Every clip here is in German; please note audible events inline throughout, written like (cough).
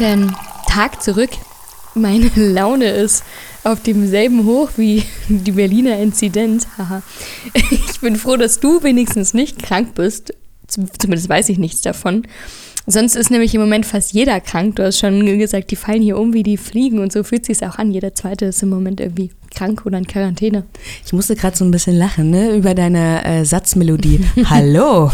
guten Tag zurück. Meine (laughs) Laune ist auf demselben Hoch wie (laughs) die Berliner Inzidenz. Haha. (laughs) Ich bin froh, dass du wenigstens nicht krank bist. Zumindest weiß ich nichts davon. Sonst ist nämlich im Moment fast jeder krank. Du hast schon gesagt, die fallen hier um wie die Fliegen und so fühlt sich auch an. Jeder zweite ist im Moment irgendwie krank oder in Quarantäne. Ich musste gerade so ein bisschen lachen, ne, über deine äh, Satzmelodie. Hallo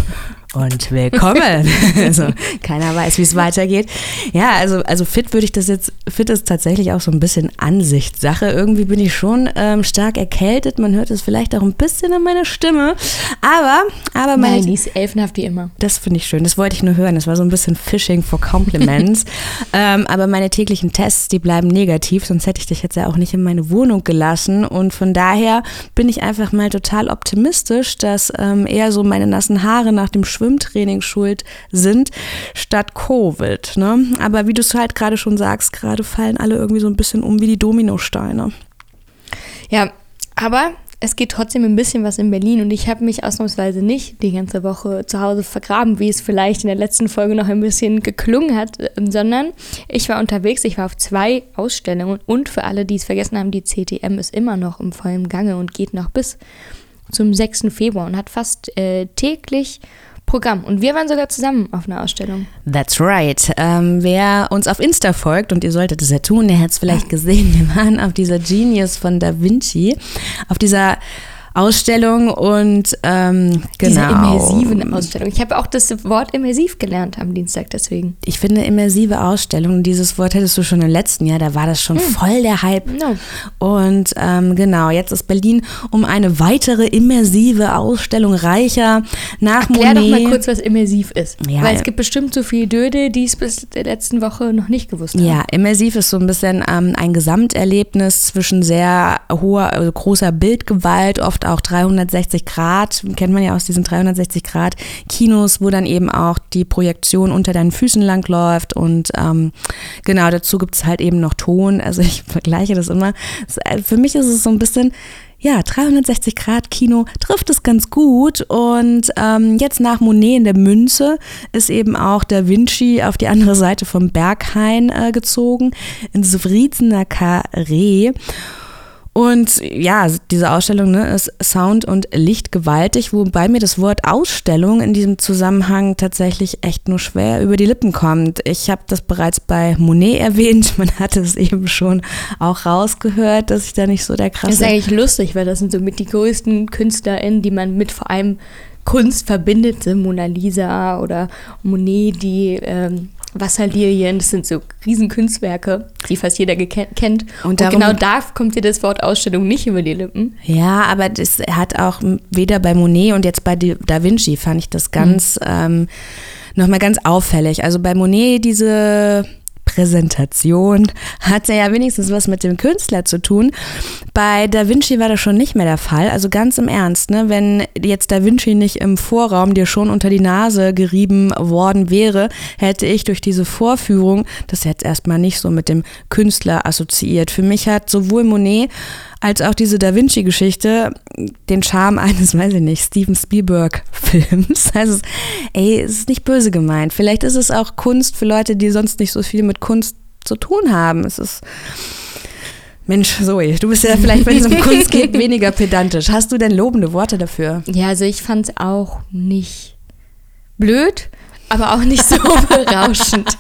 und willkommen. (laughs) also keiner weiß, wie es weitergeht. Ja, also, also fit würde ich das jetzt, fit ist tatsächlich auch so ein bisschen Ansichtssache. Irgendwie bin ich schon ähm, stark erkältet. Man hört es vielleicht auch ein bisschen in meiner Stimme. Aber, aber meine. Nein, die ist elfenhaft wie immer. Das finde ich schön. Das wollte ich nur hören. Das war so ein bisschen Fishing for Compliments. (laughs) ähm, aber meine täglichen Tests, die bleiben negativ, sonst hätte ich dich jetzt ja auch nicht in meine Wohnung gelassen. Und von daher bin ich einfach mal total optimistisch, dass ähm, eher so meine nassen Haare nach dem Schwimmen Schwimmtraining schuld sind, statt Covid. Ne? Aber wie du es halt gerade schon sagst, gerade fallen alle irgendwie so ein bisschen um wie die Dominosteine. Ja, aber es geht trotzdem ein bisschen was in Berlin und ich habe mich ausnahmsweise nicht die ganze Woche zu Hause vergraben, wie es vielleicht in der letzten Folge noch ein bisschen geklungen hat, sondern ich war unterwegs, ich war auf zwei Ausstellungen und für alle, die es vergessen haben, die CTM ist immer noch im vollen Gange und geht noch bis zum 6. Februar und hat fast äh, täglich Programm. Und wir waren sogar zusammen auf einer Ausstellung. That's right. Ähm, wer uns auf Insta folgt, und ihr solltet es ja tun, der hat es vielleicht gesehen, wir waren auf dieser Genius von Da Vinci, auf dieser Ausstellung und ähm, genau. Diese immersiven Ausstellung. Ich habe auch das Wort immersiv gelernt am Dienstag deswegen. Ich finde immersive Ausstellung, dieses Wort hättest du schon im letzten Jahr, da war das schon hm. voll der Hype. No. Und ähm, genau, jetzt ist Berlin um eine weitere immersive Ausstellung reicher nach Erklär Monet. doch mal kurz, was immersiv ist. Ja. Weil es gibt bestimmt so viel Döde, die es bis der letzten Woche noch nicht gewusst haben. Ja, immersiv ist so ein bisschen ähm, ein Gesamterlebnis zwischen sehr hoher, also großer Bildgewalt, oft auch 360 Grad, kennt man ja aus diesen 360 Grad Kinos, wo dann eben auch die Projektion unter deinen Füßen lang läuft und ähm, genau dazu gibt es halt eben noch Ton. Also ich (laughs) vergleiche das immer. Äh, für mich ist es so ein bisschen ja, 360 Grad Kino trifft es ganz gut. Und ähm, jetzt nach Monet in der Münze ist eben auch Da Vinci auf die andere Seite vom Berghain äh, gezogen, ins Vriezener Carré. Und ja, diese Ausstellung ne, ist Sound und Licht gewaltig, wobei mir das Wort Ausstellung in diesem Zusammenhang tatsächlich echt nur schwer über die Lippen kommt. Ich habe das bereits bei Monet erwähnt, man hatte es eben schon auch rausgehört, dass ich da nicht so der krasse... Das ist eigentlich lustig, weil das sind so mit die größten KünstlerInnen, die man mit vor allem Kunst verbindet, Mona Lisa oder Monet, die ähm, Wasserlilien, das sind so Riesenkunstwerke, die fast jeder kennt. Und, darum, und, genau da kommt dir das Wort Ausstellung nicht über die Lippen. Ja, aber das hat auch weder bei Monet und jetzt bei Da Vinci fand ich das ganz mhm. ähm, nochmal ganz auffällig. Also bei Monet diese Präsentation hat ja wenigstens was mit dem Künstler zu tun. Bei Da Vinci war das schon nicht mehr der Fall. Also ganz im Ernst, ne? wenn jetzt Da Vinci nicht im Vorraum dir schon unter die Nase gerieben worden wäre, hätte ich durch diese Vorführung das jetzt erstmal nicht so mit dem Künstler assoziiert. Für mich hat sowohl Monet als auch diese Da Vinci-Geschichte den Charme eines, weiß ich nicht, Steven Spielberg-Films. (laughs) Also, ey, es ist nicht böse gemeint. Vielleicht ist es auch Kunst für Leute, die sonst nicht so viel mit Kunst zu tun haben. Es ist. Mensch, Zoe, du bist ja (laughs) vielleicht, wenn es um Kunst geht, weniger pedantisch. Hast du denn lobende Worte dafür? Ja, also ich fand es auch nicht blöd aber auch nicht so (laughs) berauschend.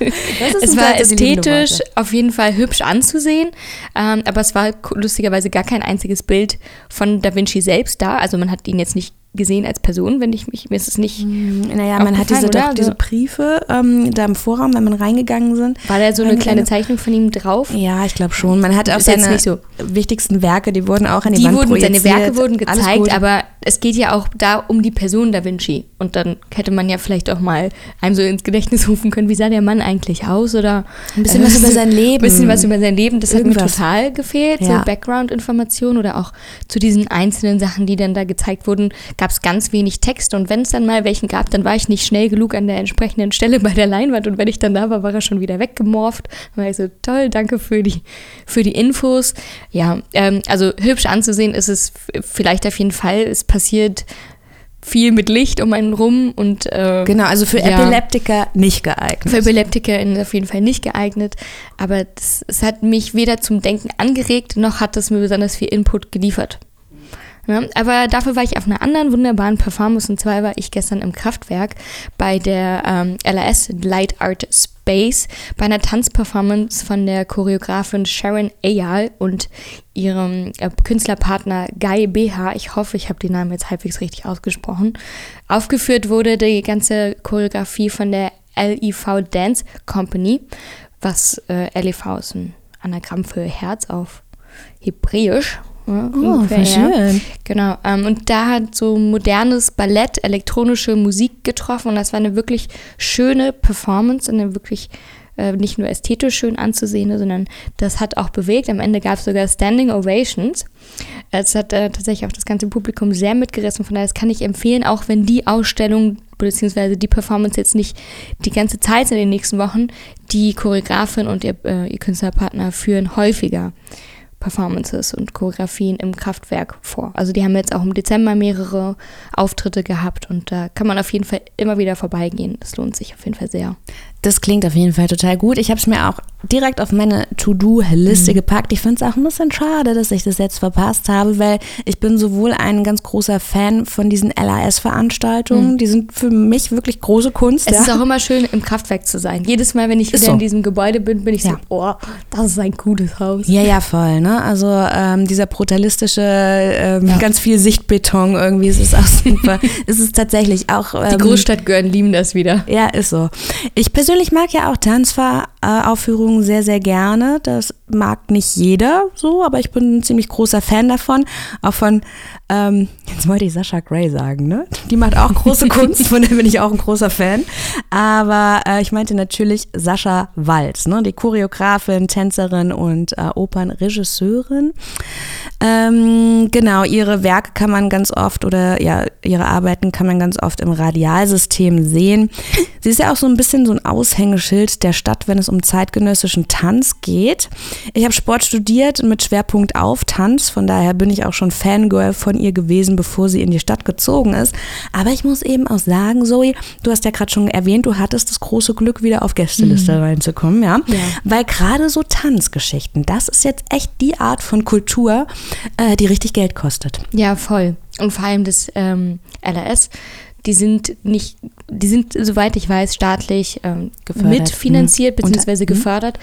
es war ästhetisch auf jeden Fall hübsch anzusehen, ähm, aber es war lustigerweise gar kein einziges Bild von Da Vinci selbst da. Also man hat ihn jetzt nicht gesehen als Person, wenn ich mich, mir ist es nicht. Hm, naja, man hat diese, doch, diese Briefe ähm, da im Vorraum, wenn man reingegangen sind. War da so eine kleine Zeichnung von ihm drauf? Ja, ich glaube schon. Man hat auch seine so. wichtigsten Werke, die wurden auch an die, die Wand wurden, projiziert. Seine Werke wurden gezeigt, aber es geht ja auch da um die Person Da Vinci. Und dann hätte man ja vielleicht auch mal einem so ins Gedächtnis rufen können, wie sah der Mann eigentlich aus oder ein bisschen äh, was über sein Leben. Ein bisschen was über sein Leben, das Irgendwas. hat mir total gefehlt, ja. so Background-Informationen oder auch zu diesen einzelnen Sachen, die dann da gezeigt wurden, gab es ganz wenig Text und wenn es dann mal welchen gab, dann war ich nicht schnell genug an der entsprechenden Stelle bei der Leinwand und wenn ich dann da war, war er schon wieder weggemorpht. Dann war ich so, toll, danke für die, für die Infos. Ja, ähm, also hübsch anzusehen ist es vielleicht auf jeden Fall. Es passiert viel mit Licht um einen rum und äh, genau, also für ja, Epileptiker nicht geeignet. Für Epileptiker auf jeden Fall nicht geeignet, aber es hat mich weder zum Denken angeregt, noch hat es mir besonders viel Input geliefert. Ja, aber dafür war ich auf einer anderen wunderbaren Performance und zwar war ich gestern im Kraftwerk bei der ähm, LAS Light Art Space bei einer Tanzperformance von der Choreografin Sharon Ayal und ihrem äh, Künstlerpartner Guy BH. Ich hoffe, ich habe den Namen jetzt halbwegs richtig ausgesprochen. Aufgeführt wurde die ganze Choreografie von der LIV Dance Company, was äh, LIV ist ein Anagramm für Herz auf Hebräisch oh, voll schön. Genau. Ähm, und da hat so modernes Ballett, elektronische Musik getroffen und das war eine wirklich schöne Performance, eine wirklich äh, nicht nur ästhetisch schön anzusehen, sondern das hat auch bewegt. Am Ende gab es sogar Standing Ovations. Es hat äh, tatsächlich auch das ganze Publikum sehr mitgerissen. Von daher das kann ich empfehlen, auch wenn die Ausstellung bzw. die Performance jetzt nicht die ganze Zeit in den nächsten Wochen, die Choreografin und ihr, äh, ihr Künstlerpartner führen häufiger Performances und Choreografien im Kraftwerk vor. Also die haben jetzt auch im Dezember mehrere Auftritte gehabt und da kann man auf jeden Fall immer wieder vorbeigehen. Das lohnt sich auf jeden Fall sehr. Das klingt auf jeden Fall total gut. Ich habe es mir auch direkt auf meine To-Do-Liste mhm. gepackt. Ich finde es auch ein bisschen schade, dass ich das jetzt verpasst habe, weil ich bin sowohl ein ganz großer Fan von diesen LAS-Veranstaltungen. Mhm. Die sind für mich wirklich große Kunst. Es ja. ist auch immer schön, im Kraftwerk zu sein. Jedes Mal, wenn ich wieder so. in diesem Gebäude bin, bin ich ja. so, oh, das ist ein gutes Haus. Ja, ja, voll. Ne? Also ähm, dieser brutalistische, ähm, ja. ganz viel Sichtbeton irgendwie, es ist auch (laughs) super. es ist tatsächlich auch... Ähm, Die Großstadtgehören lieben das wieder. Ja, ist so. Ich persönlich mag ja auch Tanzaufführungen sehr, sehr gerne. Das mag nicht jeder so, aber ich bin ein ziemlich großer Fan davon. Auch von, ähm, jetzt wollte ich Sascha Gray sagen, ne? Die macht auch große (laughs) Kunst, von der bin ich auch ein großer Fan. Aber äh, ich meinte natürlich Sascha Walz, ne? Die Choreografin, Tänzerin und äh, Opernregisseurin. Ähm, genau, ihre Werke kann man ganz oft oder ja, ihre Arbeiten kann man ganz oft im Radialsystem sehen. Sie ist ja auch so ein bisschen so ein Aushängeschild der Stadt, wenn es um zeitgenössischen Tanz geht. Ich habe Sport studiert mit Schwerpunkt auf Tanz, von daher bin ich auch schon Fangirl von ihr gewesen, bevor sie in die Stadt gezogen ist. Aber ich muss eben auch sagen, Zoe, du hast ja gerade schon erwähnt, du hattest das große Glück, wieder auf Gästeliste mhm. reinzukommen, ja? ja. Weil gerade so Tanzgeschichten, das ist jetzt echt die Art von Kultur, äh, die richtig Geld kostet. Ja, voll. Und vor allem das ähm, LRS, die sind nicht, die sind, soweit ich weiß, staatlich ähm, mitfinanziert mhm. bzw. Mhm. gefördert.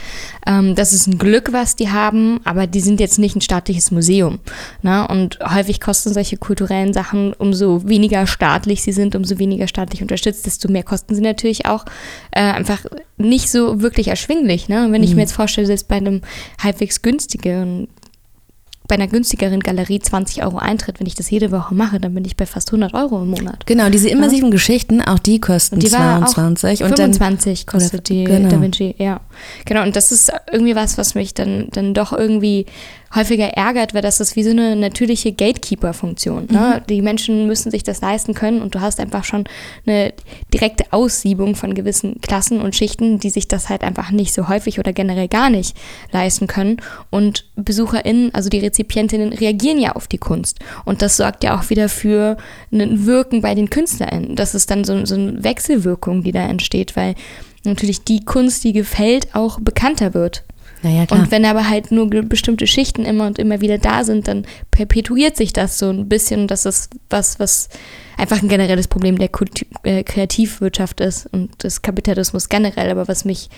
Ähm, das ist ein Glück, was die haben, aber die sind jetzt nicht ein staatliches Museum. Ne? Und häufig kosten solche kulturellen Sachen, umso weniger staatlich sie sind, umso weniger staatlich unterstützt, desto mehr kosten sie natürlich auch äh, einfach nicht so wirklich erschwinglich. Ne? wenn ich mhm. mir jetzt vorstelle, selbst bei einem halbwegs günstigen bei einer günstigeren Galerie 20 Euro Eintritt, wenn ich das jede Woche mache, dann bin ich bei fast 100 Euro im Monat. Genau, diese immersiven ja. Geschichten, auch die kosten und die 22. und 25 dann, kostet die genau. Da Vinci, ja. Genau, und das ist irgendwie was, was mich dann, dann doch irgendwie häufiger ärgert, weil das ist wie so eine natürliche Gatekeeper-Funktion. Ne? Mhm. Die Menschen müssen sich das leisten können und du hast einfach schon eine direkte Aussiebung von gewissen Klassen und Schichten, die sich das halt einfach nicht so häufig oder generell gar nicht leisten können. Und BesucherInnen, also die Rezipientinnen, reagieren ja auf die Kunst. Und das sorgt ja auch wieder für ein Wirken bei den KünstlerInnen. Das ist dann so, so eine Wechselwirkung, die da entsteht, weil natürlich die Kunst, die gefällt, auch bekannter wird. Naja. Und wenn aber halt nur bestimmte Schichten immer und immer wieder da sind, dann perpetuiert sich das so ein bisschen. Das ist was, was einfach ein generelles Problem der Kultur, äh, Kreativwirtschaft ist und des Kapitalismus generell, aber was mich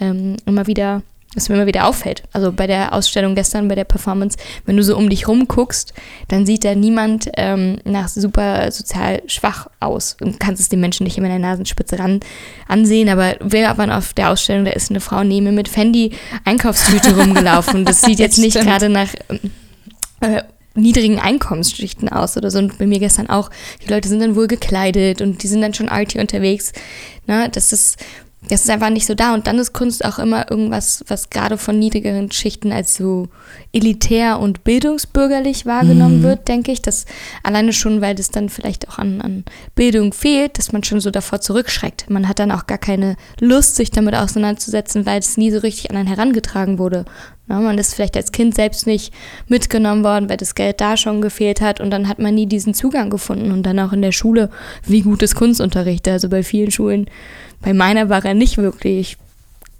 ähm, immer wieder was mir immer wieder auffällt. Also bei der Ausstellung gestern, bei der Performance, wenn du so um dich rum guckst, dann sieht da niemand ähm, nach super sozial schwach aus. Du kannst es den Menschen nicht immer in der Nasenspitze ran ansehen, aber wer man auf der Ausstellung, da ist eine Frau neben mit Fendi Einkaufstüte rumgelaufen. Das sieht (laughs) jetzt nicht gerade nach äh, niedrigen Einkommensschichten aus oder so. Und bei mir gestern auch, die Leute sind dann wohl gekleidet und die sind dann schon arty unterwegs. Na, das ist das ist einfach nicht so da. Und dann ist Kunst auch immer irgendwas, was gerade von niedrigeren Schichten als so elitär und bildungsbürgerlich wahrgenommen mhm. wird, denke ich. Dass alleine schon, weil das dann vielleicht auch an, an Bildung fehlt, dass man schon so davor zurückschreckt. Man hat dann auch gar keine Lust, sich damit auseinanderzusetzen, weil es nie so richtig an einen herangetragen wurde. Ja, man ist vielleicht als Kind selbst nicht mitgenommen worden, weil das Geld da schon gefehlt hat und dann hat man nie diesen Zugang gefunden und dann auch in der Schule, wie gut ist Kunstunterricht? Also bei vielen Schulen, bei meiner war er nicht wirklich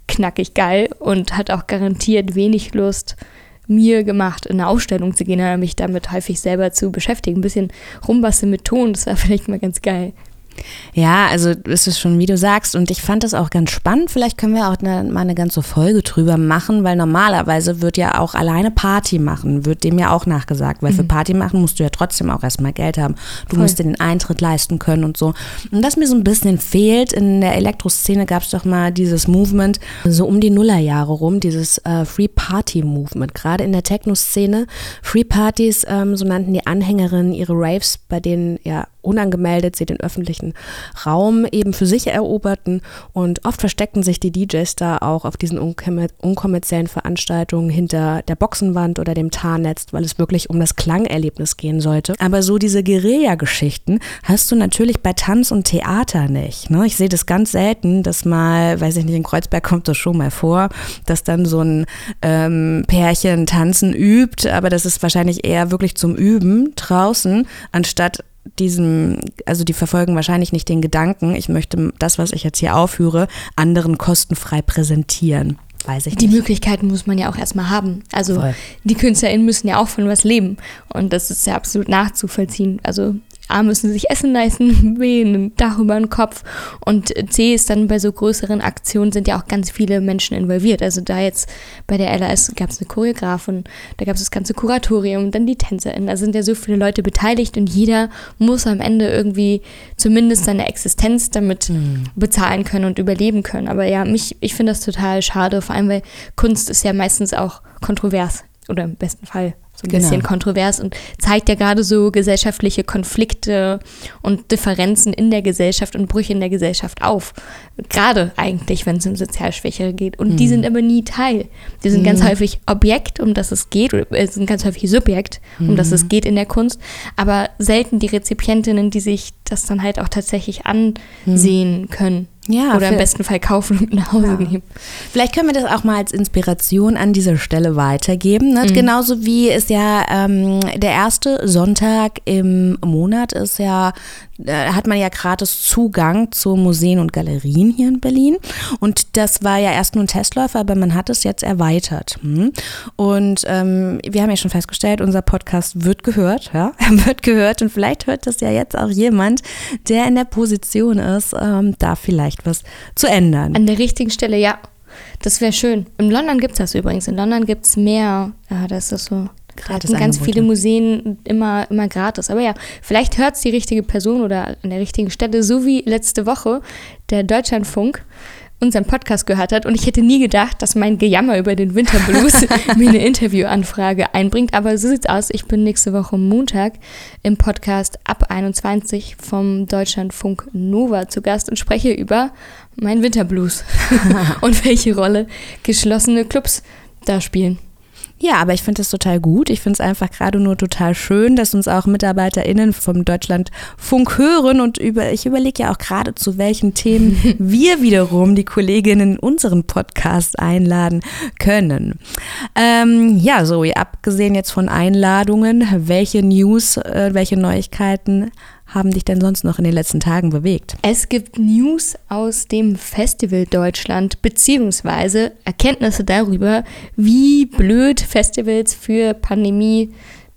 knackig geil und hat auch garantiert wenig Lust, mir gemacht, in eine Ausstellung zu gehen mich damit häufig selber zu beschäftigen. Ein bisschen rumbasteln mit Ton, das war (laughs) vielleicht mal ganz geil. Ja, also es ist schon, wie du sagst, und ich fand das auch ganz spannend. Vielleicht können wir auch eine, mal eine ganze Folge drüber machen, weil normalerweise wird ja auch alleine Party machen, wird dem ja auch nachgesagt, weil mhm. für Party machen musst du ja trotzdem auch erstmal Geld haben. Du Voll. musst dir den Eintritt leisten können und so. Und was mir so ein bisschen fehlt, in der Elektroszene gab es doch mal dieses Movement, so um die Nullerjahre rum, dieses äh, Free Party Movement. Gerade in der Techno-Szene, Free Parties, ähm, so nannten die Anhängerinnen ihre Raves, bei denen ja unangemeldet sie den öffentlichen Raum eben für sich eroberten und oft versteckten sich die DJs da auch auf diesen unkommerziellen Veranstaltungen hinter der Boxenwand oder dem Tarnnetz, weil es wirklich um das Klangerlebnis gehen sollte. Aber so diese Guerilla-Geschichten hast du natürlich bei Tanz und Theater nicht. Ne? Ich sehe das ganz selten, dass mal, weiß ich nicht, in Kreuzberg kommt das schon mal vor, dass dann so ein ähm, Pärchen tanzen übt, aber das ist wahrscheinlich eher wirklich zum Üben draußen, anstatt diesem, also die verfolgen wahrscheinlich nicht den Gedanken, ich möchte das, was ich jetzt hier aufführe, anderen kostenfrei präsentieren. Weiß ich die nicht. Möglichkeiten muss man ja auch erstmal haben. Also Voll. die KünstlerInnen müssen ja auch von was leben. Und das ist ja absolut nachzuvollziehen. Also A müssen sie sich Essen leisten, B ein Dach über den Kopf und C ist dann bei so größeren Aktionen sind ja auch ganz viele Menschen involviert. Also da jetzt bei der LAS gab es eine Choreografin, da gab es das ganze Kuratorium, dann die TänzerInnen, da sind ja so viele Leute beteiligt und jeder muss am Ende irgendwie zumindest seine Existenz damit mhm. bezahlen können und überleben können. Aber ja, mich, ich finde das total schade, vor allem weil Kunst ist ja meistens auch kontrovers oder im besten Fall so ein genau. bisschen kontrovers und zeigt ja gerade so gesellschaftliche Konflikte und Differenzen in der Gesellschaft und Brüche in der Gesellschaft auf. Gerade eigentlich, wenn es um sozial Schwächere geht. Und mhm. die sind aber nie Teil. Die sind mhm. ganz häufig Objekt, um das es geht, oder äh, sind ganz häufig Subjekt, um mhm. das es geht in der Kunst, aber selten die Rezipientinnen, die sich das dann halt auch tatsächlich ansehen können. Ja, Oder im besten Fall kaufen und nach Hause ja. nehmen. Vielleicht können wir das auch mal als Inspiration an dieser Stelle weitergeben. Ne? Mhm. Genauso wie es ja ähm, der erste Sonntag im Monat ist ja äh, hat man ja gratis Zugang zu Museen und Galerien hier in Berlin. Und das war ja erst nur ein Testläufer, aber man hat es jetzt erweitert. Hm? Und ähm, wir haben ja schon festgestellt, unser Podcast wird gehört, ja, (laughs) wird gehört. Und vielleicht hört das ja jetzt auch jemand, der in der Position ist, ähm, da vielleicht was zu ändern. An der richtigen Stelle, ja. Das wäre schön. In London gibt es das übrigens. In London gibt es mehr, ja, das ist so Gratis ganz viele Museen immer, immer gratis. Aber ja, vielleicht hört es die richtige Person oder an der richtigen Stelle, so wie letzte Woche der Deutschlandfunk unseren Podcast gehört hat und ich hätte nie gedacht, dass mein Gejammer über den Winterblues (laughs) (laughs) mir eine Interviewanfrage einbringt. Aber so sieht's aus. Ich bin nächste Woche Montag im Podcast ab 21 vom Deutschlandfunk Nova zu Gast und spreche über meinen Winterblues (laughs) und welche Rolle geschlossene Clubs da spielen. Ja, aber ich finde es total gut. Ich finde es einfach gerade nur total schön, dass uns auch MitarbeiterInnen vom Deutschlandfunk hören und über, ich überlege ja auch gerade, zu welchen Themen (laughs) wir wiederum die Kolleginnen in unseren Podcast einladen können. Ähm, ja, so, abgesehen jetzt von Einladungen, welche News, äh, welche Neuigkeiten haben dich denn sonst noch in den letzten Tagen bewegt? Es gibt News aus dem Festival Deutschland, beziehungsweise Erkenntnisse darüber, wie blöd Festivals für Pandemie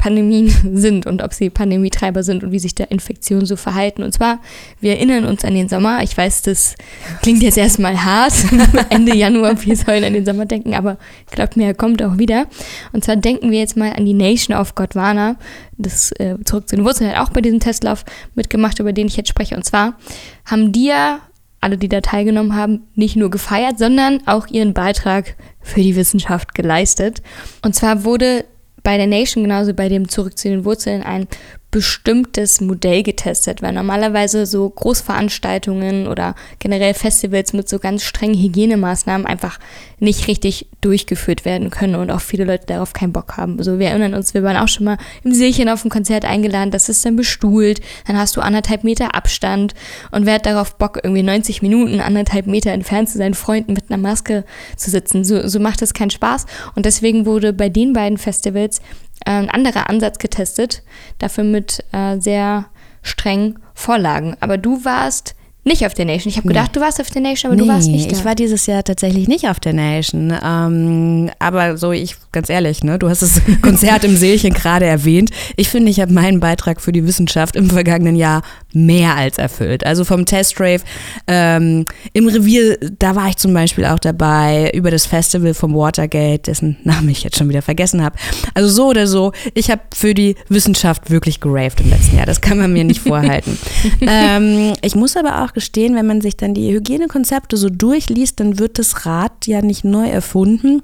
Pandemien (laughs) sind und ob sie Pandemietreiber sind und wie sich da Infektionen so verhalten. Und zwar, wir erinnern uns an den Sommer. Ich weiß, das klingt jetzt erstmal hart, (laughs) Ende Januar, wir sollen an den Sommer denken, aber glaubt mir, er kommt auch wieder. Und zwar denken wir jetzt mal an die Nation of Gondwana. Das äh, zurück zu den Wurzeln hat auch bei diesem Testlauf mitgemacht, über den ich jetzt spreche. Und zwar haben die ja alle, die da teilgenommen haben, nicht nur gefeiert, sondern auch ihren Beitrag für die Wissenschaft geleistet. Und zwar wurde bei der Nation genauso bei dem Zurück zu den Wurzeln ein bestimmtes Modell getestet, weil normalerweise so Großveranstaltungen oder generell Festivals mit so ganz strengen Hygienemaßnahmen einfach nicht richtig durchgeführt werden können und auch viele Leute darauf keinen Bock haben. So, wir erinnern uns, wir waren auch schon mal im Seelchen auf ein Konzert eingeladen, das ist dann bestuhlt, dann hast du anderthalb Meter Abstand und wer hat darauf Bock, irgendwie 90 Minuten anderthalb Meter entfernt zu seinen Freunden mit einer Maske zu sitzen. So, so macht das keinen Spaß und deswegen wurde bei den beiden Festivals äh, ein anderer Ansatz getestet, dafür mit äh, sehr strengen Vorlagen. Aber du warst nicht auf der Nation. Ich habe gedacht, nee. du warst auf der Nation, aber nee, du warst nicht da. Ich war dieses Jahr tatsächlich nicht auf der Nation. Ähm, aber so, ich, ganz ehrlich, ne, du hast das (laughs) Konzert im Seelchen gerade erwähnt. Ich finde, ich habe meinen Beitrag für die Wissenschaft im vergangenen Jahr mehr als erfüllt. Also vom Testrave ähm, im Revier, da war ich zum Beispiel auch dabei, über das Festival vom Watergate, dessen (laughs) Namen ich jetzt schon wieder vergessen habe. Also so oder so, ich habe für die Wissenschaft wirklich geraved im letzten Jahr. Das kann man mir nicht (laughs) vorhalten. ähm, ich muss aber auch gestehen, wenn man sich dann die Hygienekonzepte so durchliest, dann wird das Rad ja nicht neu erfunden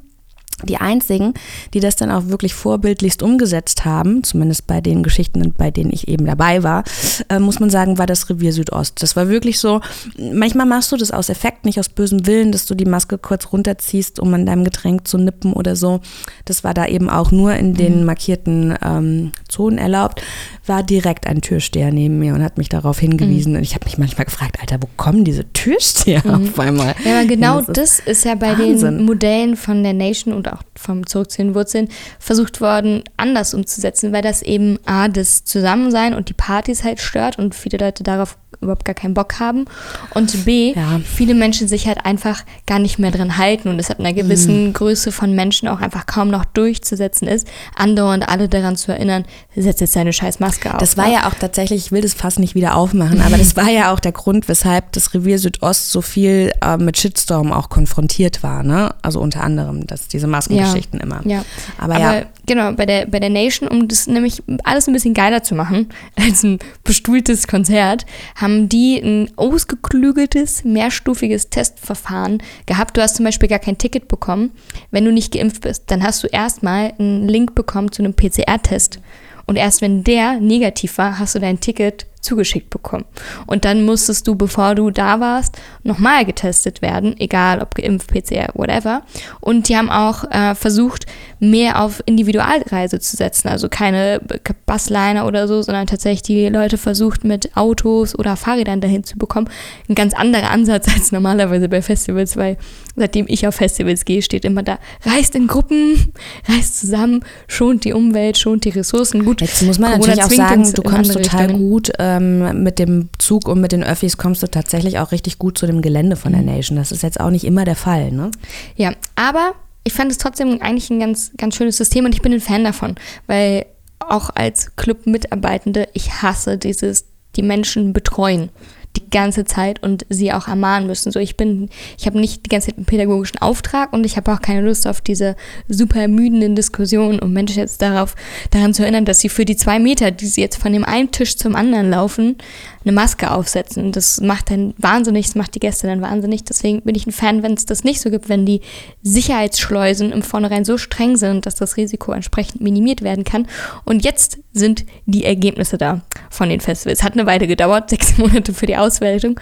die einzigen, die das dann auch wirklich vorbildlichst umgesetzt haben, zumindest bei den Geschichten, bei denen ich eben dabei war, äh, muss man sagen, war das Revier Südost. Das war wirklich so, manchmal machst du das aus Effekt, nicht aus bösem Willen, dass du die Maske kurz runterziehst, um an deinem Getränk zu nippen oder so. Das war da eben auch nur in den mhm. markierten ähm, Zonen erlaubt. War direkt ein Türsteher neben mir und hat mich darauf hingewiesen. Mhm. Und ich habe mich manchmal gefragt, Alter, wo kommen diese Türsteher mhm. auf einmal? Ja, genau das, das ist ja bei Wahnsinn. den Modellen von der Nation und auch vom Zurück zu den Wurzeln versucht worden, anders umzusetzen, weil das eben A, das Zusammensein und die Partys halt stört und viele Leute darauf überhaupt gar keinen Bock haben. Und B, ja. viele Menschen sich halt einfach gar nicht mehr dran halten und es hat einer gewissen mhm. Größe von Menschen auch einfach kaum noch durchzusetzen ist, andauernd alle daran zu erinnern, setz jetzt deine scheiß Maske auf. Das war ne? ja auch tatsächlich, ich will das fast nicht wieder aufmachen, aber das war ja auch der Grund, weshalb das Revier Südost so viel äh, mit Shitstorm auch konfrontiert war, ne? Also unter anderem, dass diese Maskengeschichten ja. immer. Ja. Aber, aber ja. Genau, bei der, bei der Nation, um das nämlich alles ein bisschen geiler zu machen (laughs) als ein bestuhltes Konzert, haben die ein ausgeklügeltes, mehrstufiges Testverfahren gehabt. Du hast zum Beispiel gar kein Ticket bekommen, wenn du nicht geimpft bist. Dann hast du erstmal einen Link bekommen zu einem PCR-Test. Und erst wenn der negativ war, hast du dein Ticket zugeschickt bekommen. Und dann musstest du, bevor du da warst, nochmal getestet werden, egal ob geimpft, PCR, whatever. Und die haben auch äh, versucht, mehr auf Individualreise zu setzen. Also keine Busliner oder so, sondern tatsächlich die Leute versucht, mit Autos oder Fahrrädern dahin zu bekommen. Ein ganz anderer Ansatz als normalerweise bei Festivals, weil seitdem ich auf Festivals gehe, steht immer da, reist in Gruppen, (laughs) reist zusammen, schont die Umwelt, schont die Ressourcen. Gut, Jetzt muss man Corona natürlich auch sagen, du kommst total Richtungen. gut ähm, mit dem Zug und mit den Öffis kommst du tatsächlich auch richtig gut zu dem Gelände von der mhm. Nation. Das ist jetzt auch nicht immer der Fall, ne? Ja, aber ich fand es trotzdem eigentlich ein ganz, ganz schönes System und ich bin ein Fan davon, weil auch als Club-Mitarbeitende, ich hasse dieses, die Menschen betreuen die ganze Zeit und sie auch ermahnen müssen. So, ich bin, ich habe nicht die ganze Zeit einen pädagogischen Auftrag und ich habe auch keine Lust auf diese super ermüdenden Diskussionen, um Menschen jetzt darauf, daran zu erinnern, dass sie für die zwei Meter, die sie jetzt von dem einen Tisch zum anderen laufen, eine Maske aufsetzen. Das macht dann wahnsinnig, das macht die Gäste dann wahnsinnig. Deswegen bin ich ein Fan, wenn es das nicht so gibt, wenn die Sicherheitsschleusen im Vornherein so streng sind, dass das Risiko entsprechend minimiert werden kann. Und jetzt sind die Ergebnisse da von den Festivals. Hat eine Weile gedauert, (laughs) sechs Monate für die Auswertung.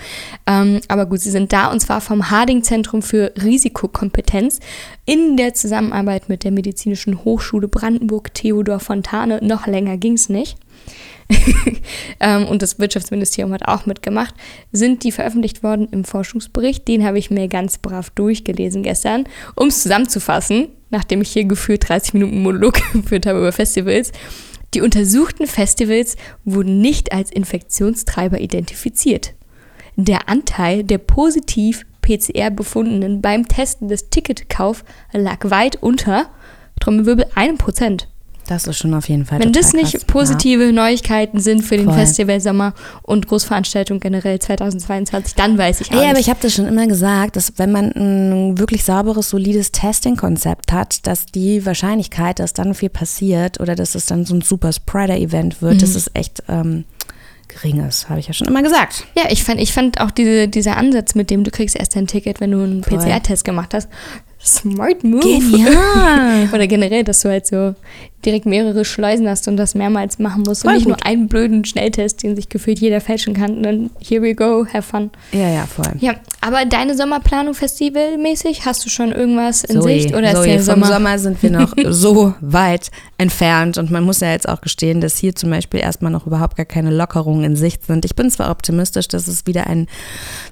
Ähm, aber gut, sie sind da und zwar vom Harding-Zentrum für Risikokompetenz in der Zusammenarbeit mit der Medizinischen Hochschule Brandenburg Theodor Fontane. Noch länger ging es nicht. (laughs) ähm, und das Wirtschaftsministerium hat auch mitgemacht, sind die veröffentlicht worden im Forschungsbericht. Den habe ich mir ganz brav durchgelesen gestern. Um es zusammenzufassen, nachdem ich hier gefühlt 30 Minuten Monolog (laughs) geführt habe über Festivals, die untersuchten Festivals wurden nicht als Infektionstreiber identifiziert. Der Anteil der positiv PCR-Befundenen beim Testen des Ticketkauf lag weit unter, Trommelwirbel, einem Prozent. Das ist schon auf jeden Fall. Wenn das nicht krass. positive ja. Neuigkeiten sind für den Voll. Festivalsommer und Großveranstaltungen generell 2022, dann weiß ich auch. Ja, nicht. aber ich habe das schon immer gesagt, dass wenn man ein wirklich sauberes, solides Testing-Konzept hat, dass die Wahrscheinlichkeit, dass dann viel passiert oder dass es dann so ein super Spreader-Event wird, mhm. das ist echt. Ähm, gering ist, habe ich ja schon immer gesagt. Ja, ich fand, ich fand auch diese, dieser Ansatz, mit dem du kriegst erst dein Ticket, wenn du einen PCR-Test gemacht hast, Smart Move. Genial. (laughs) Oder generell, dass du halt so direkt mehrere Schleusen hast und das mehrmals machen musst Voll und nicht gut. nur einen blöden Schnelltest, den sich gefühlt jeder fälschen kann. Und dann, here we go, have fun. Ja, ja, voll. Ja, aber deine Sommerplanung festivalmäßig, hast du schon irgendwas in Zoe, Sicht? Oder ist Zoe, der vom Sommer? Sommer sind wir noch (laughs) so weit entfernt und man muss ja jetzt auch gestehen, dass hier zum Beispiel erstmal noch überhaupt gar keine Lockerungen in Sicht sind. Ich bin zwar optimistisch, dass es wieder einen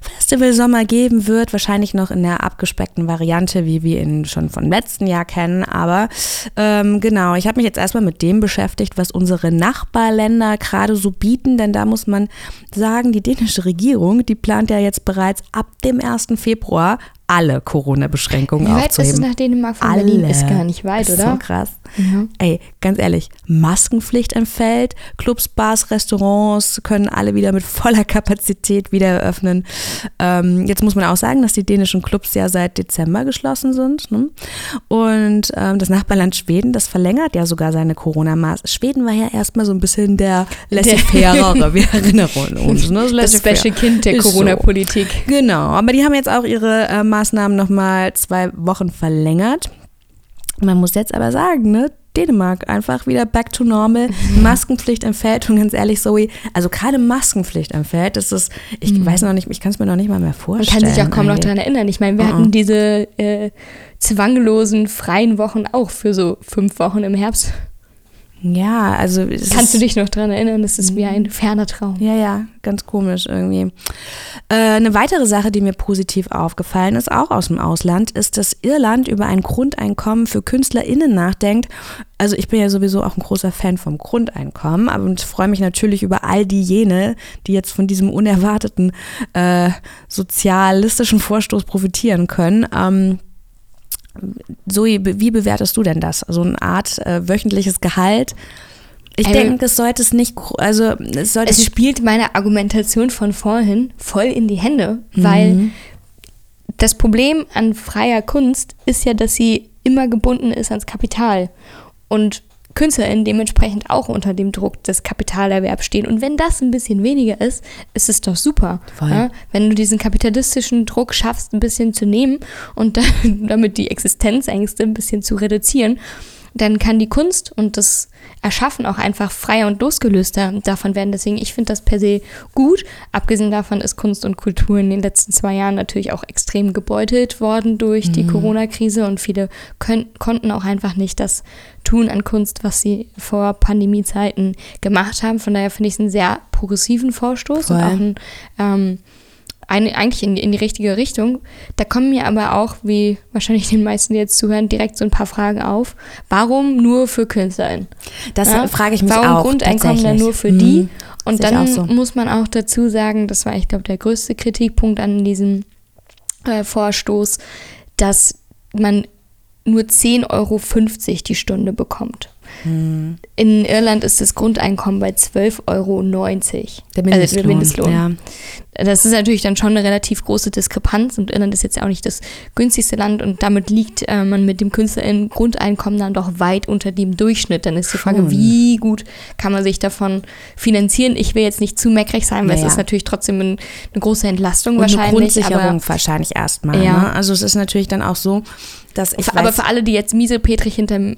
Festivalsommer geben wird, wahrscheinlich noch in der abgespeckten Variante, wie wir ihn schon vom letzten Jahr kennen, aber ähm, genau, ich habe mich jetzt erstmal mit dem beschäftigt, was unsere Nachbarländer gerade so bieten, denn da muss man sagen, die dänische Regierung, die plant ja jetzt bereits ab dem 1. Februar alle Corona-Beschränkungen Wie weit ist es aufzuheben. nach Dänemark von Berlin? Ist gar nicht weit, ist oder? So krass. Mhm. Ey, ganz ehrlich, Maskenpflicht entfällt, Clubs, Bars, Restaurants können alle wieder mit voller Kapazität wieder eröffnen. Ähm, jetzt muss man auch sagen, dass die dänischen Clubs ja seit Dezember geschlossen sind. Ne? Und ähm, das Nachbarland Schweden, das verlängert ja sogar seine Corona-Maßnahmen. Schweden war ja erstmal so ein bisschen der laissez-faire, wir erinnern uns. Ne? Das Laissez-faire. Special Kind der Ist so. Corona-Politik. Genau, aber die haben jetzt auch ihre äh, Maßnahmen nochmal zwei Wochen verlängert. Man muss jetzt aber sagen, ne? Dänemark einfach wieder back to normal. (laughs) Maskenpflicht entfällt und ganz ehrlich, Zoe, also gerade Maskenpflicht entfällt, das ist, ich weiß noch nicht, ich kann es mir noch nicht mal mehr Man vorstellen. kann sich auch kaum noch daran erinnern. Ich meine, wir hatten diese äh, zwanglosen freien Wochen auch für so fünf Wochen im Herbst. Ja, also es Kannst du dich noch daran erinnern? Das ist wie ein ferner Traum. Ja, ja, ganz komisch irgendwie. Äh, eine weitere Sache, die mir positiv aufgefallen ist, auch aus dem Ausland, ist, dass Irland über ein Grundeinkommen für KünstlerInnen nachdenkt. Also ich bin ja sowieso auch ein großer Fan vom Grundeinkommen, aber und freue mich natürlich über all die jene, die jetzt von diesem unerwarteten äh, sozialistischen Vorstoß profitieren können. Ähm, Zoe, wie bewertest du denn das? So eine Art äh, wöchentliches Gehalt? Ich Ähm, denke, es sollte es nicht, also es sollte Es spielt meine Argumentation von vorhin voll in die Hände, weil das Problem an freier Kunst ist ja, dass sie immer gebunden ist ans Kapital. Und KünstlerInnen dementsprechend auch unter dem Druck des Kapitalerwerbs stehen. Und wenn das ein bisschen weniger ist, ist es doch super. Ja? Wenn du diesen kapitalistischen Druck schaffst, ein bisschen zu nehmen und dann, (laughs) damit die Existenzängste ein bisschen zu reduzieren, dann kann die Kunst und das Erschaffen auch einfach freier und losgelöster davon werden. Deswegen, ich finde das per se gut. Abgesehen davon ist Kunst und Kultur in den letzten zwei Jahren natürlich auch extrem gebeutelt worden durch die Corona-Krise und viele können, konnten auch einfach nicht das tun an Kunst, was sie vor Pandemiezeiten gemacht haben. Von daher finde ich es einen sehr progressiven Vorstoß Voll. und auch ein, ähm, eine, eigentlich in, in die richtige Richtung. Da kommen mir aber auch, wie wahrscheinlich den meisten, die jetzt zuhören, direkt so ein paar Fragen auf. Warum nur für KünstlerInnen? Das Ja? frage ich mich Warum auch. Grundeinkommen dann nur für Mhm. die? Und Sehe dann so. muss man auch dazu sagen, das war, ich glaube, der größte Kritikpunkt an diesem äh, Vorstoß, dass man nur 10,50 Euro die Stunde bekommt. Mhm. In Irland ist das Grundeinkommen bei 12,90 Euro. Der Mindestlohn. Also der Mindestlohn. Ja. Das ist natürlich dann schon eine relativ große Diskrepanz und Irland ist jetzt auch nicht das günstigste Land und damit liegt äh, man mit dem KünstlerInnen-Grundeinkommen dann doch weit unter dem Durchschnitt. Dann ist die Frage, wie gut kann man sich davon finanzieren? Ich will jetzt nicht zu meckrig sein, weil Naja. es ist natürlich trotzdem ein, eine große Entlastung Und eine wahrscheinlich. Grundsicherung aber, wahrscheinlich erstmal. Ja. Ne? Also es ist natürlich dann auch so, dass ich aber weiß, für alle, die jetzt miesepetrig hinterm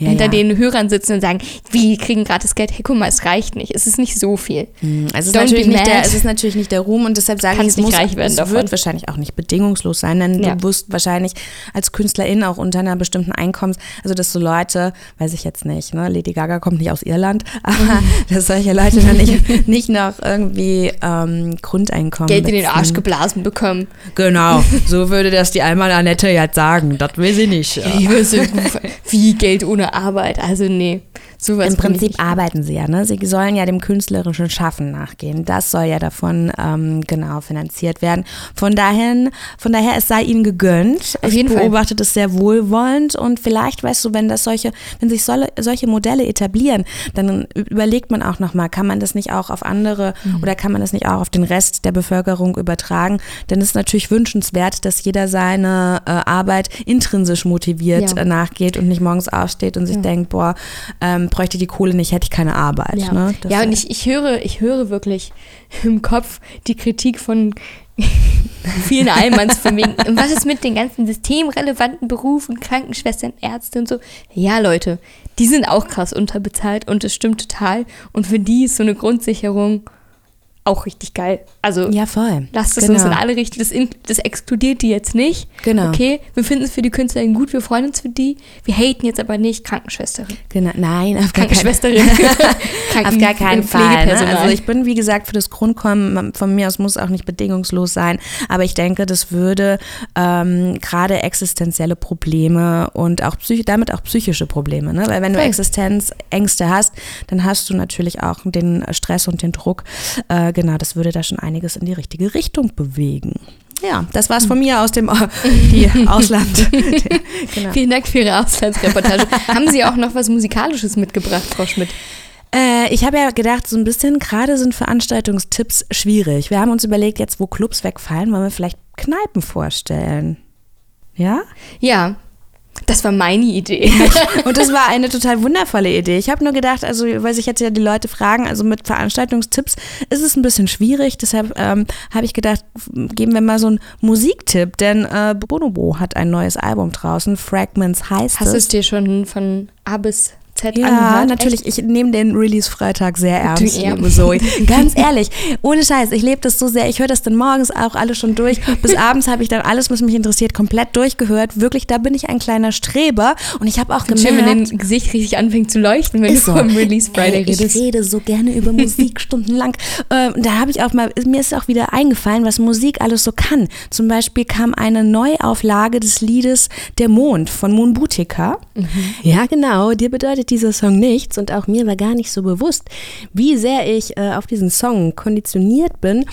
Ja, hinter ja. den Hörern sitzen und sagen, wie kriegen gratis Geld? Hey, guck mal, es reicht nicht. Es ist nicht so viel. Hm, Es ist, natürlich nicht der, es ist natürlich nicht der Ruhm und deshalb sage ich, Kannst es, nicht muss, reich werden es davon. wird wahrscheinlich auch nicht bedingungslos sein, denn Ja. du wirst wahrscheinlich als Künstlerin auch unter einer bestimmten Einkommens, also dass so Leute, weiß ich jetzt nicht, ne, Lady Gaga kommt nicht aus Irland, (laughs) aber dass solche Leute dann nicht, (laughs) nicht noch irgendwie ähm, Grundeinkommen Geld in den Arsch geblasen bekommen. Genau, (laughs) so würde das die Alma Annette jetzt sagen, das will sie nicht. Ich nicht, wie Geld ohne Arbeit. Also nee, sowas Im ich Prinzip nicht. arbeiten sie ja, ne? Sie sollen ja dem künstlerischen Schaffen nachgehen. Das soll ja davon ähm, genau finanziert werden. Von daher, von daher, es sei ihnen gegönnt. Auf ich jeden Fall. beobachte das sehr wohlwollend und vielleicht, weißt du, wenn das solche, wenn sich solle, solche Modelle etablieren, dann überlegt man auch nochmal, kann man das nicht auch auf andere Mhm. oder kann man das nicht auch auf den Rest der Bevölkerung übertragen? Denn es ist natürlich wünschenswert, dass jeder seine äh, Arbeit intrinsisch motiviert Ja. äh, nachgeht und nicht morgens aufsteht und sich Ja. denkt, boah, ähm, bräuchte die Kohle nicht, hätte ich keine Arbeit. Ja, Ne? Ja und ich, ich, höre, ich höre wirklich (laughs) im Kopf die Kritik von (laughs) vielen Allmanns von wegen, und was ist mit den ganzen systemrelevanten Berufen, Krankenschwestern, Ärzte und so? Ja, Leute, die sind auch krass unterbezahlt und das stimmt total. Und für die ist so eine Grundsicherung auch richtig geil. Also ja, voll. lasst es genau. uns in alle richten. Das, in, das exkludiert die jetzt nicht. Genau. Okay, wir finden es für die Künstlerin gut, wir freuen uns für die. Wir haten jetzt aber nicht Krankenschwesterin. Genau. Nein, auf gar keinen Krankenschwesterin. (laughs) Auf gar keinen Fall. Ne? Also ich bin, wie gesagt, für das Grundkommen, von mir aus muss es auch nicht bedingungslos sein, aber ich denke, das würde ähm, gerade existenzielle Probleme und auch psych damit auch psychische Probleme, ne? weil wenn du. Existenzängste hast, dann hast du natürlich auch den Stress und den Druck. Äh, genau, das würde da schon einiges in die richtige Richtung bewegen. Ja, das war's von mir aus dem (laughs) die Ausland. genau. Vielen Dank für Ihre Auslandsreportage. (laughs) Haben Sie auch noch was Musikalisches mitgebracht, Frau Schmidt? Äh, ich habe ja gedacht, so ein bisschen gerade sind Veranstaltungstipps schwierig. Wir haben uns überlegt, jetzt wo Clubs wegfallen, wollen wir vielleicht Kneipen vorstellen. Ja? Ja, das war meine Idee. Und das war eine total wundervolle Idee. Ich habe nur gedacht, also, weil sich jetzt ja die Leute fragen, also mit Veranstaltungstipps ist es ein bisschen schwierig. Deshalb ähm, habe ich gedacht, geben wir mal so einen Musiktipp, denn äh, Bonobo hat ein neues Album draußen, Fragments heißt Hast du es. es dir schon von A bis Z Ja, angehört? natürlich. Ich nehme den Release-Freitag sehr ernst, Ja. liebe Zoe. (laughs) Ganz ehrlich, ohne Scheiß, ich lebe das so sehr. Ich höre das dann morgens auch alles schon durch. Bis (laughs) abends habe ich dann alles, was mich interessiert, komplett durchgehört. Wirklich, da bin ich ein kleiner Streber. Und ich habe auch Echt? Schön, wenn gemerkt, dein Gesicht richtig anfängt zu leuchten, wenn du so. vom Release Friday Ey, ich redest. rede so gerne über Musik (laughs) stundenlang. Ähm, da habe ich auch mal, mir ist auch wieder eingefallen, was Musik alles so kann. Zum Beispiel kam eine Neuauflage des Liedes Der Mond von Moon Boutica. Ja, genau. Dir bedeutet dieser Song nichts und auch mir war gar nicht so bewusst, wie sehr ich äh, auf diesen Song konditioniert bin.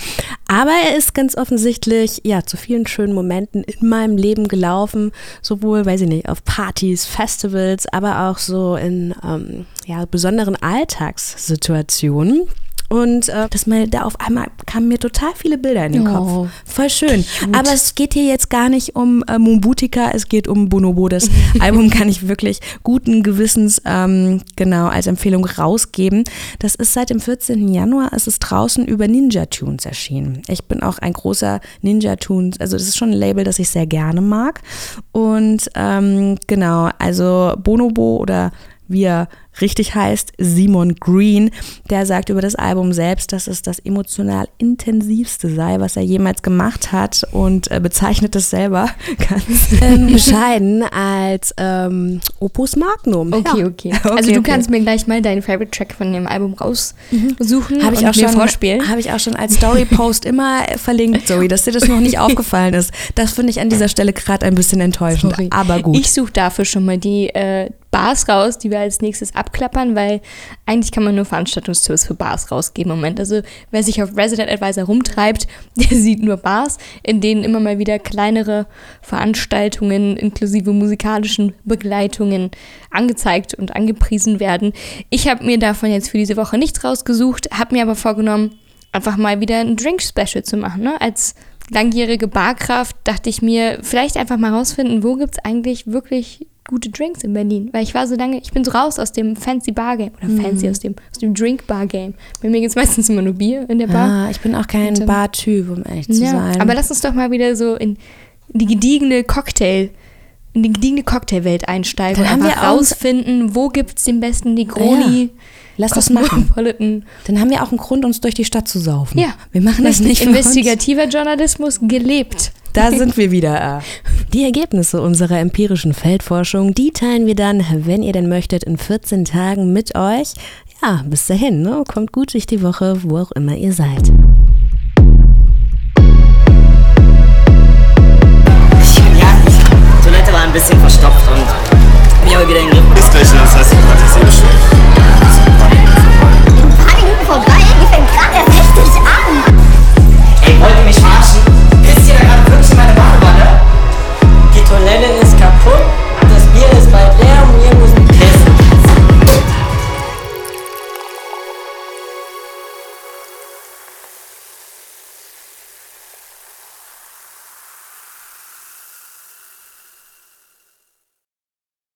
Aber er ist ganz offensichtlich ja zu vielen schönen Momenten in meinem Leben gelaufen, sowohl, weiß ich nicht, auf Partys, Festivals, aber auch so in ähm, ja, besonderen Alltagssituationen. Und äh, das mal da auf einmal kamen mir total viele Bilder in den Oh, Kopf. Voll schön. Aber es geht hier jetzt gar nicht um äh, Mumbutika, es geht um Bonobo. Das (laughs) Album kann ich wirklich guten Gewissens ähm, genau als Empfehlung rausgeben. Das ist seit dem 14. Januar, es ist draußen über Ninja Tunes erschienen. Ich bin auch ein großer Ninja Tunes, also das ist schon ein Label, das ich sehr gerne mag. Und ähm, genau, also Bonobo oder wie er richtig heißt, Simon Green, der sagt über das Album selbst, dass es das emotional intensivste sei, was er jemals gemacht hat und äh, bezeichnet es selber (laughs) ganz ähm, (laughs) bescheiden als ähm, Opus Magnum. Okay, Ja. okay. Also du kannst mir gleich mal deinen Favorite Track von dem Album raussuchen habe ich und auch schon vorspielen. habe ich auch schon als Story-Post (laughs) immer verlinkt, Zoe, dass dir das noch nicht aufgefallen ist. Das finde ich an dieser Stelle gerade ein bisschen enttäuschend, Sorry. aber gut. Ich suche dafür schon mal die äh, Bars raus, die wir als nächstes abklappern, weil eigentlich kann man nur Veranstaltungstipps für Bars rausgeben im Moment. Also wer sich auf Resident Advisor rumtreibt, (laughs) der sieht nur Bars, in denen immer mal wieder kleinere Veranstaltungen inklusive musikalischen Begleitungen angezeigt und angepriesen werden. Ich habe mir davon jetzt für diese Woche nichts rausgesucht, habe mir aber vorgenommen, einfach mal wieder ein Drink-Special zu machen. Ne? Als langjährige Barkraft dachte ich mir, vielleicht einfach mal rausfinden, wo gibt es eigentlich wirklich gute Drinks in Berlin. Weil ich war so lange, ich bin so raus aus dem Fancy Bar Game oder Fancy aus dem, aus dem Drink Bar Game. Bei mir gibt es meistens immer nur Bier in der Bar. ah, ich bin auch kein ähm, Bartyp, um ehrlich zu ja, sein. aber lass uns doch mal wieder so in die gediegene Cocktail, in die gediegene Cocktailwelt einsteigen Dann und haben wir rausfinden, wo gibt es den besten Negroni, Lass das machen. Dann haben wir auch einen Grund, uns durch die Stadt zu saufen. Ja. Wir machen das nicht. Investigativer Journalismus gelebt. Da sind wir wieder. Äh. Die Ergebnisse unserer empirischen Feldforschung, die teilen wir dann, wenn ihr denn möchtet, in 14 Tagen mit euch. Ja, bis dahin, ne? kommt gut durch die Woche, wo auch immer ihr seid. Ja, die Toilette war ein bisschen verstopft und mich aber wieder in den Griff. Ist gleich, das heißt, ich hatte es. Ein paar Minuten vorbei, die fängt gerade richtig an. Ey, wollt ihr mich verarschen? 所以呢？